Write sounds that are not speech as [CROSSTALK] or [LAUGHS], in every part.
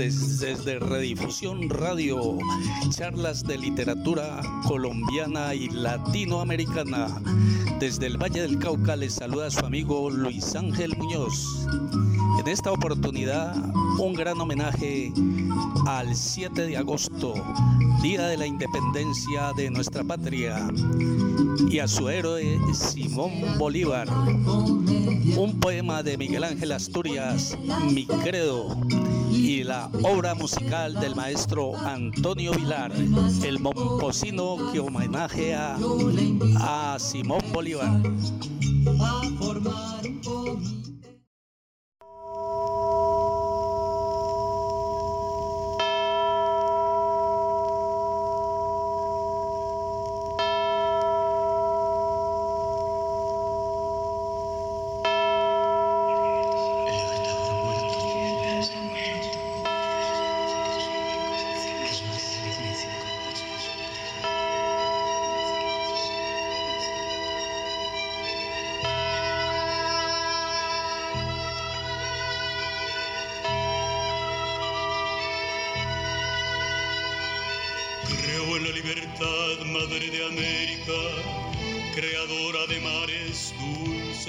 desde Redifusión Radio, charlas de literatura colombiana y latinoamericana. Desde el Valle del Cauca les saluda su amigo Luis Ángel Muñoz. En esta oportunidad, un gran homenaje al 7 de agosto, Día de la Independencia de nuestra patria, y a su héroe Simón Bolívar. Un poema de Miguel Ángel Asturias, Mi Credo, y la obra musical del maestro Antonio Vilar, el momposino que homenajea a Simón Bolívar.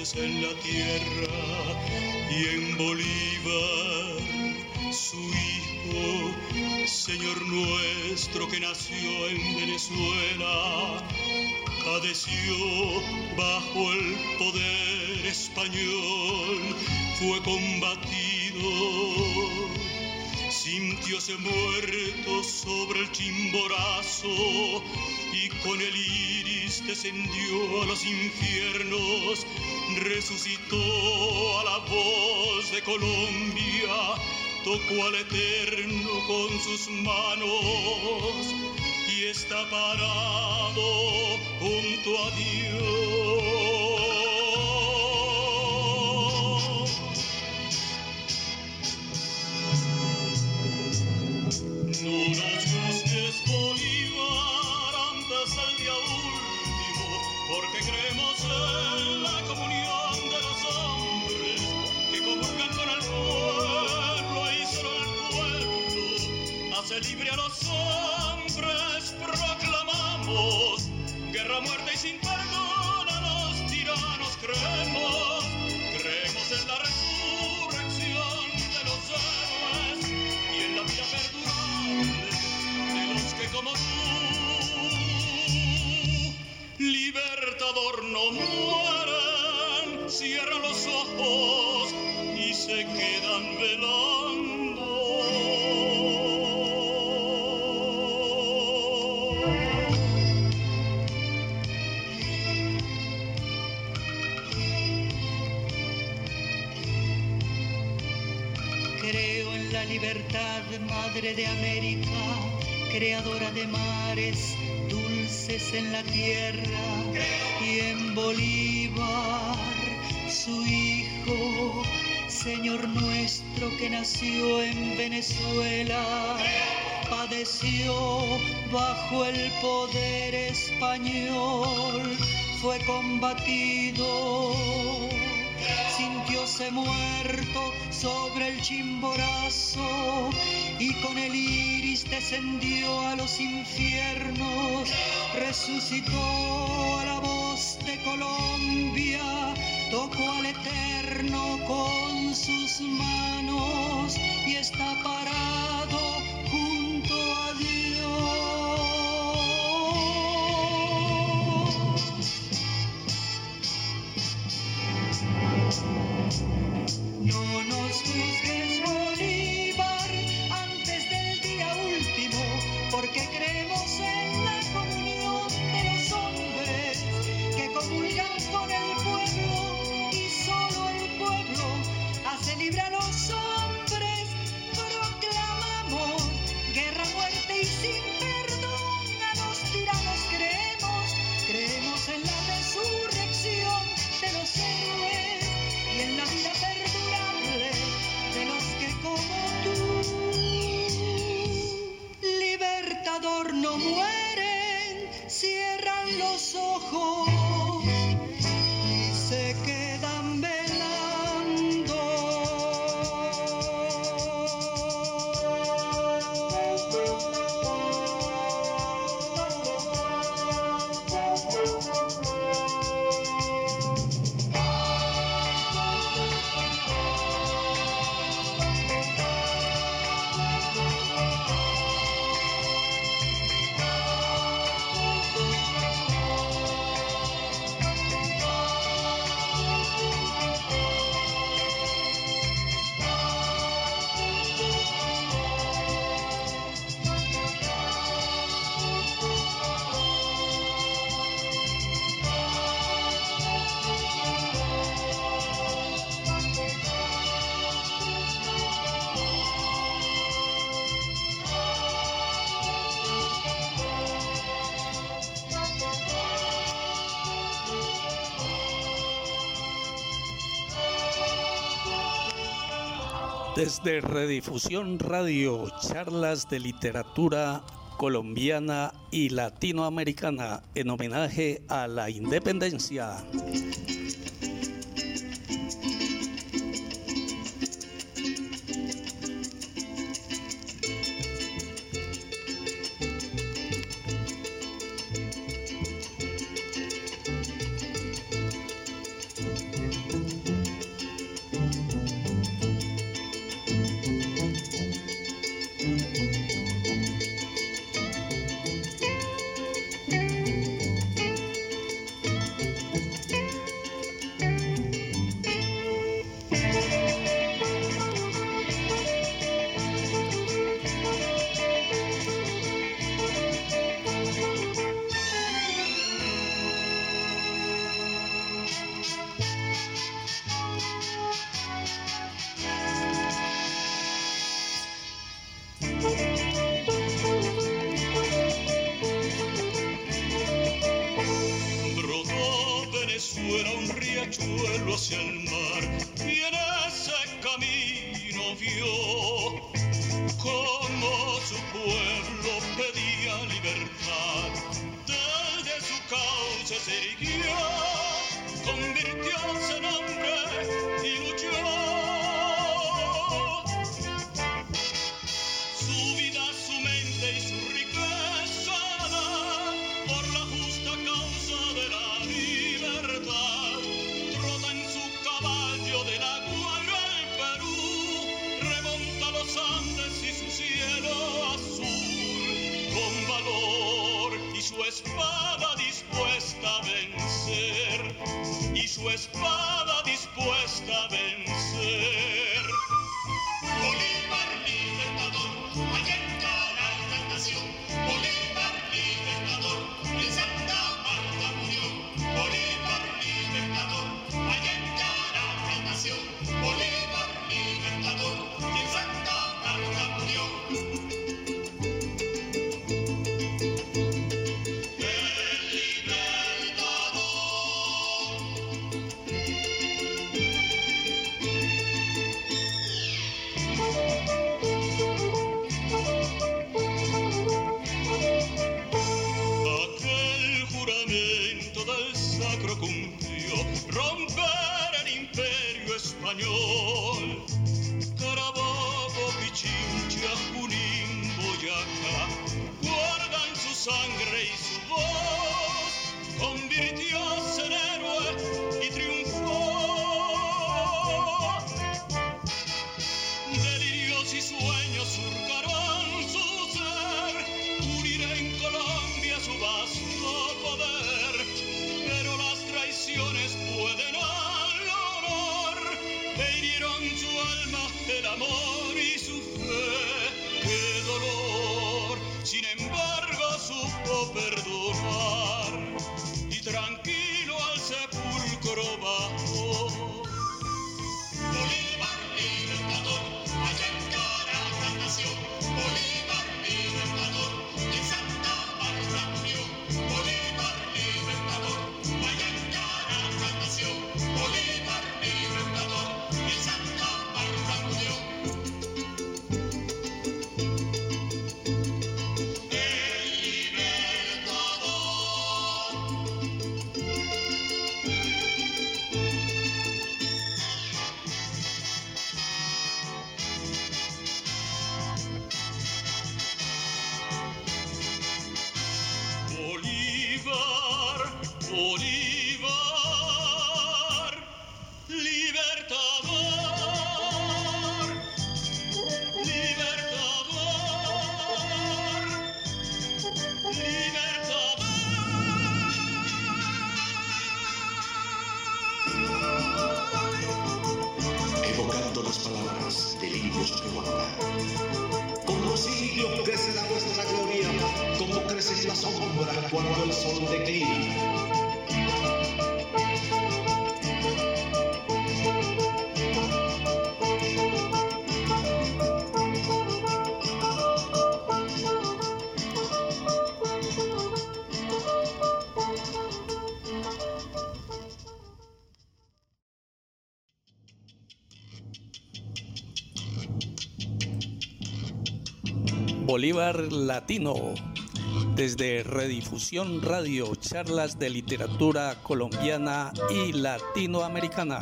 En la tierra y en Bolívar su hijo, Señor nuestro que nació en Venezuela, padeció bajo el poder español, fue combatido, sintióse muerto sobre el chimborazo y con el iris descendió a los infiernos resucitó a la voz de Colombia, tocó al Eterno con sus manos y está parado junto a Dios. En la tierra y en Bolívar, su hijo, Señor nuestro que nació en Venezuela, padeció bajo el poder español, fue combatido muerto sobre el chimborazo y con el iris descendió a los infiernos, resucitó a la voz de Colombia, tocó al eterno con sus manos y está parado Desde Redifusión Radio, charlas de literatura colombiana y latinoamericana en homenaje a la independencia. libertad. Desde su causa se erigió, convirtióse en hirieron su alma, el amor y su fe. Qué dolor, sin embargo, supo perdonar. Latino. Desde Redifusión Radio, charlas de literatura colombiana y latinoamericana.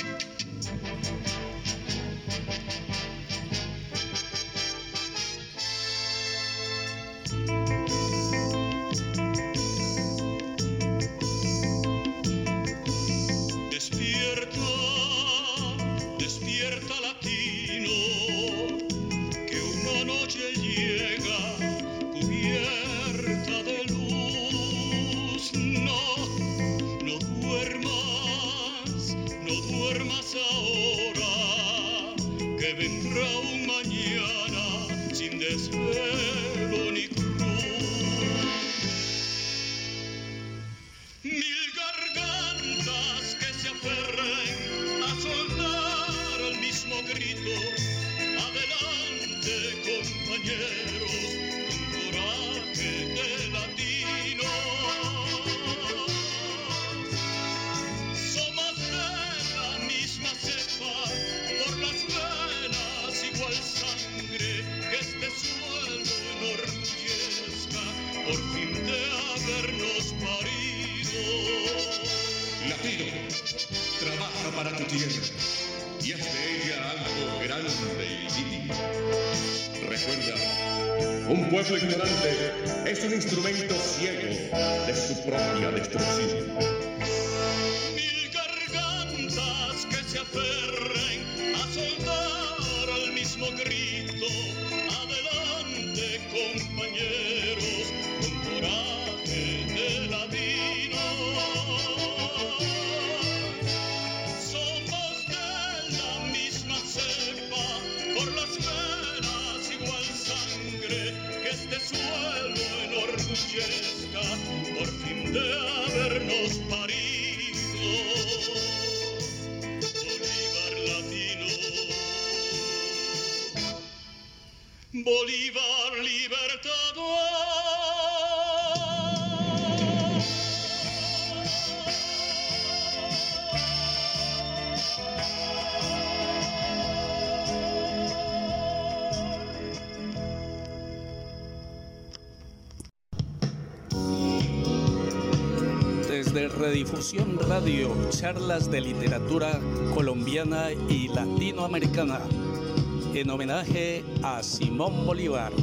ignorante es un instrumento ciego de su propia destrucción. enorgullezca por fin de habernos parido. Bolívar latino, Bolívar libertador. Redifusión Radio, charlas de literatura colombiana y latinoamericana, en homenaje a Simón Bolívar.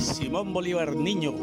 Simón Bolívar Niño,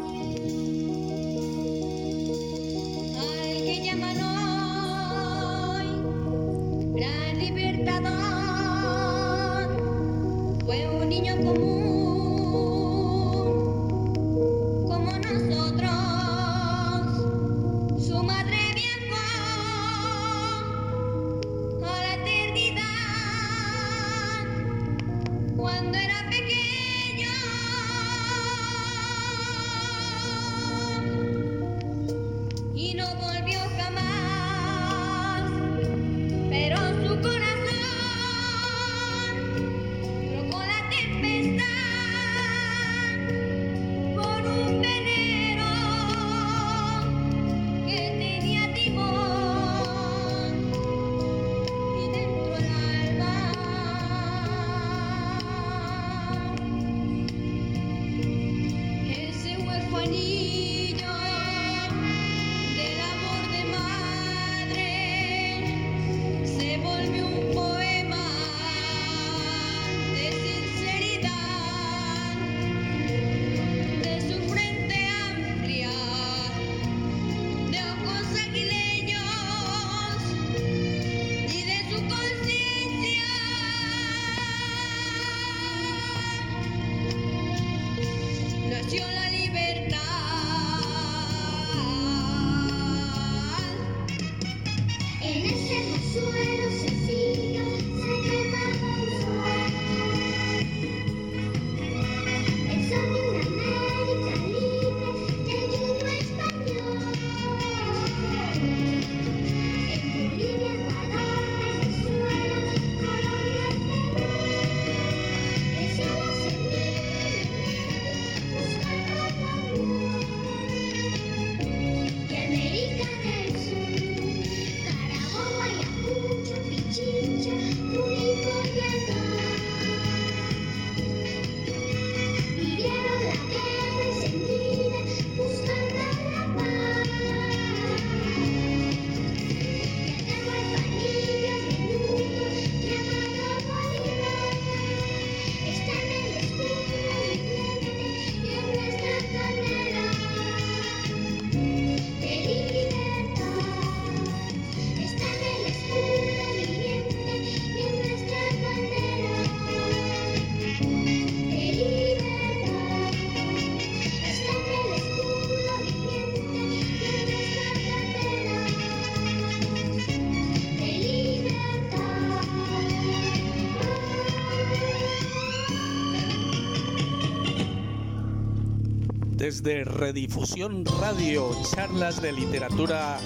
desde Redifusión Radio, charlas de literatura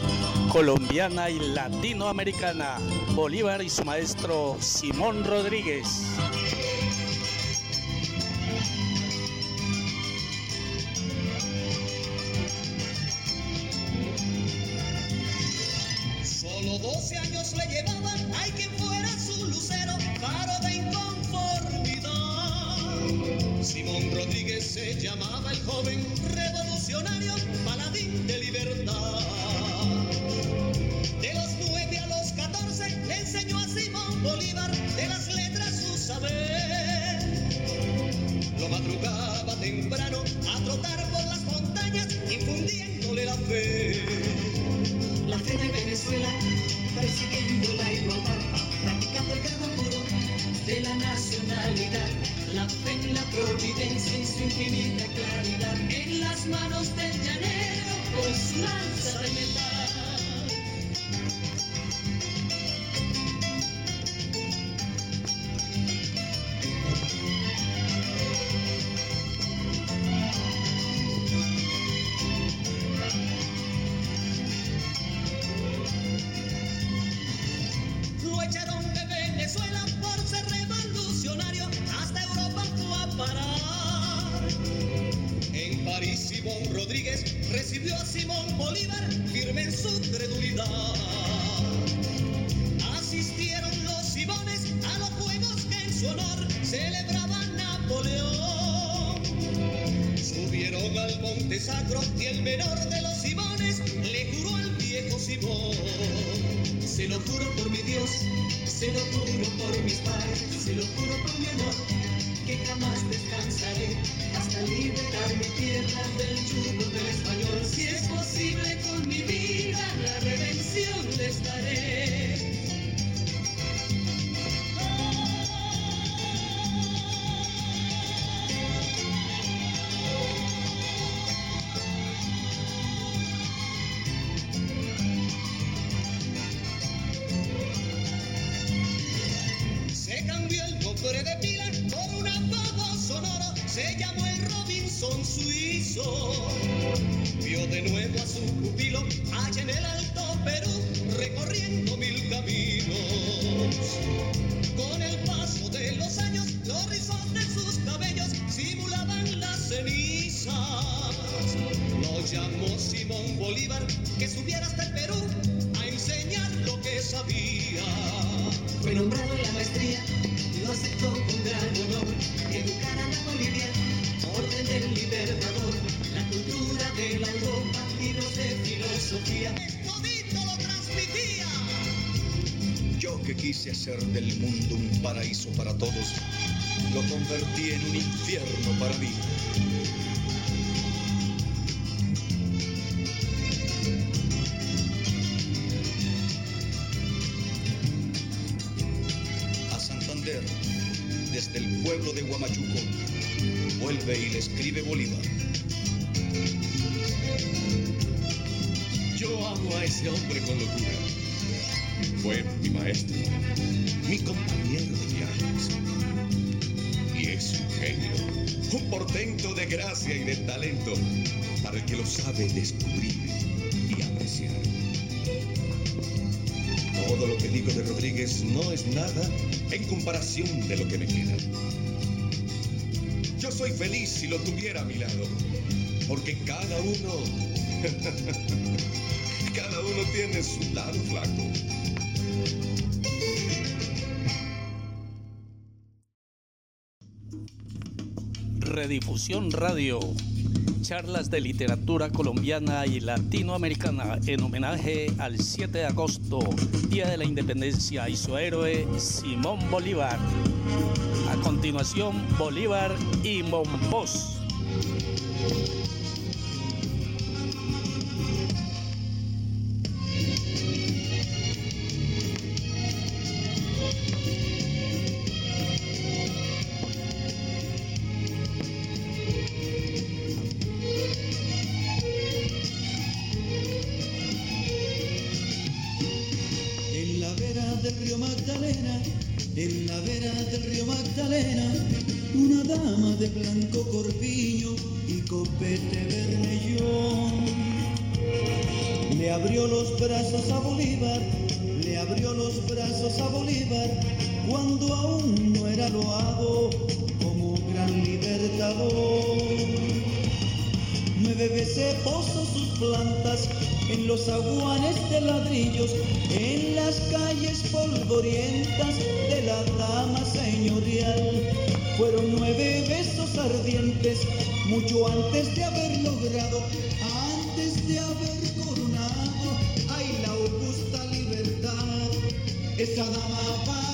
colombiana y latinoamericana, Bolívar y su maestro Simón Rodríguez. Providencia en su infinita claridad, en las manos del llanero con su lanza de metal. Se lo juro por mi Dios, se lo juro por mis padres, se lo juro por mi amor, que jamás descansaré hasta liberar mi tierra del yugo del español. Si es posible con mi vida, la redención les daré. Lo llamó Simón Bolívar, que subiera hasta el Perú a enseñar lo que sabía. Fue nombrado en la maestría, lo aceptó con gran honor, educar a la Bolivia, orden del libertador, la cultura de la Europa, libros de filosofía. Todito lo transmitía. Yo que quise hacer del mundo un paraíso para todos, lo convertí en un infierno para mí. Pueblo de Huamachuco, vuelve y le escribe Bolívar. Yo amo a ese hombre con locura. Fue mi maestro, mi compañero de viajes. Y es un genio, un portento de gracia y de talento para el que lo sabe descubrir Todo lo que digo de Rodríguez no es nada en comparación de lo que me queda. Yo soy feliz si lo tuviera a mi lado, porque cada uno [LAUGHS] cada uno tiene su lado flaco. Redifusión Radio, charlas de literatura colombiana y latinoamericana en homenaje al 7 de agosto, Día de la Independencia y su héroe Simón Bolívar. A continuación, Bolívar y Monpós. Una dama de blanco corpiño y copete vermellón. Le abrió los brazos a Bolívar, le abrió los brazos a Bolívar cuando aún no era loado como gran libertador. Nueve veces posó sus plantas en los aguanes de ladrillos, en las calles polvorientas de la dama señorial. Fueron nueve besos ardientes, mucho antes de haber logrado, antes de haber coronado, ay la augusta libertad. Esa dama valerosa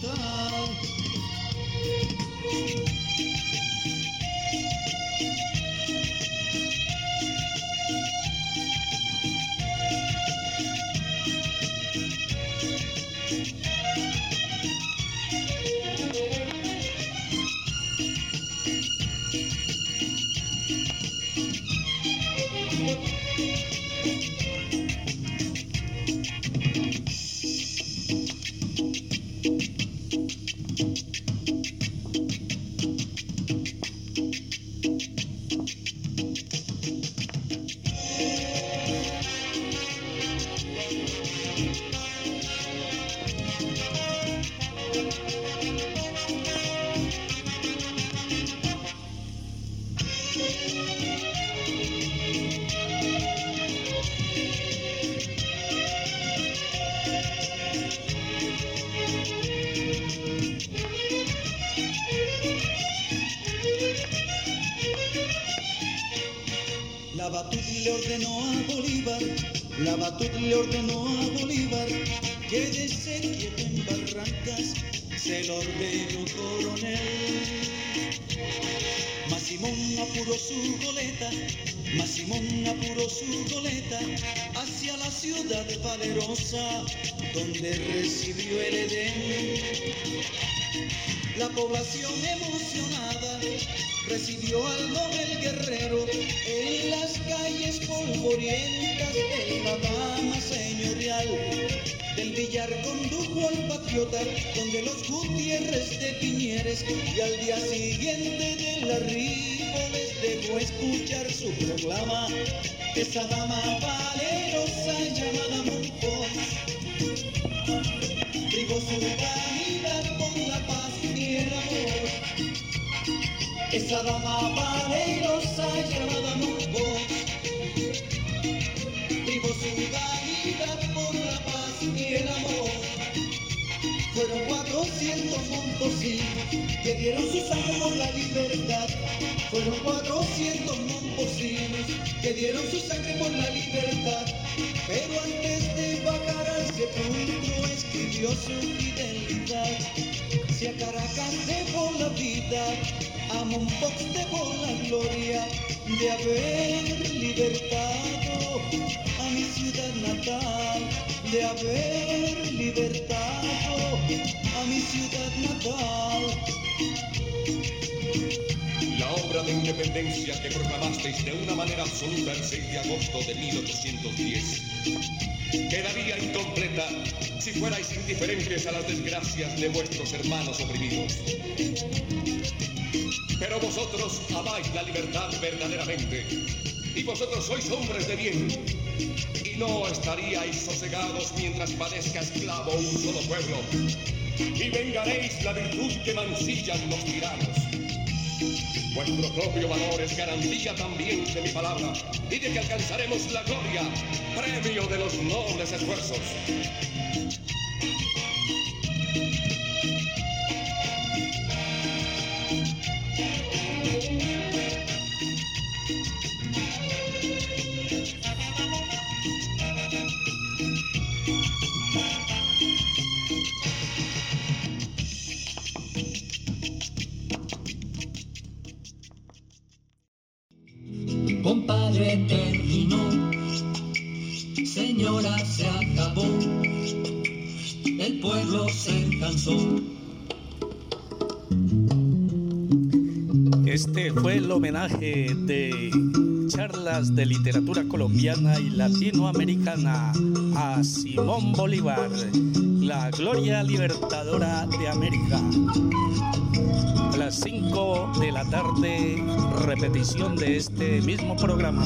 ciudad le ordenó a Bolívar, la Batut le ordenó a Bolívar que desde quieto en Barrancas se lo ordenó coronel. Mas Simón apuró su goleta, mas Simón apuró su goleta hacia la ciudad valerosa donde recibió el Edén. La población emocionada recibió al Nobel guerrero en las calles polvorientas de la dama señorial. Del billar condujo al patriota donde los Gutiérrez de Piñeres y al día siguiente de la les dejó escuchar su proclama. Esa dama valerosa llamada privó su Esa dama valerosa llamada Monpós privó su vanidad por la paz y el amor. Fueron 400 montosinos que dieron su sangre por la libertad. Fueron 400 montosinos que dieron su sangre por la libertad. Pero antes de bajar al sepulcro escribió su fidelidad. Si a Caracas debo la vida, a Monpós debo la gloria de haber libertado a mi ciudad natal, de haber libertado a mi ciudad natal. La obra de independencia que proclamasteis de una manera absoluta el 6 de agosto de 1810 quedaría incompleta si fuerais indiferentes a las desgracias de vuestros hermanos oprimidos. Pero vosotros amáis la libertad verdaderamente y vosotros sois hombres de bien y no estaríais sosegados mientras padezca esclavo un solo pueblo y vengaréis la virtud que mancillan los tiranos. Vuestro propio valor es garantía también de mi palabra y de que alcanzaremos la gloria, premio de los nobles esfuerzos. Compadre terminó, señora se acabó, el pueblo se cansó. Este fue el homenaje de charlas de literatura colombiana y latinoamericana a Simón Bolívar, la gloria libertadora de América. Las 5 de la tarde, repetición de este mismo programa.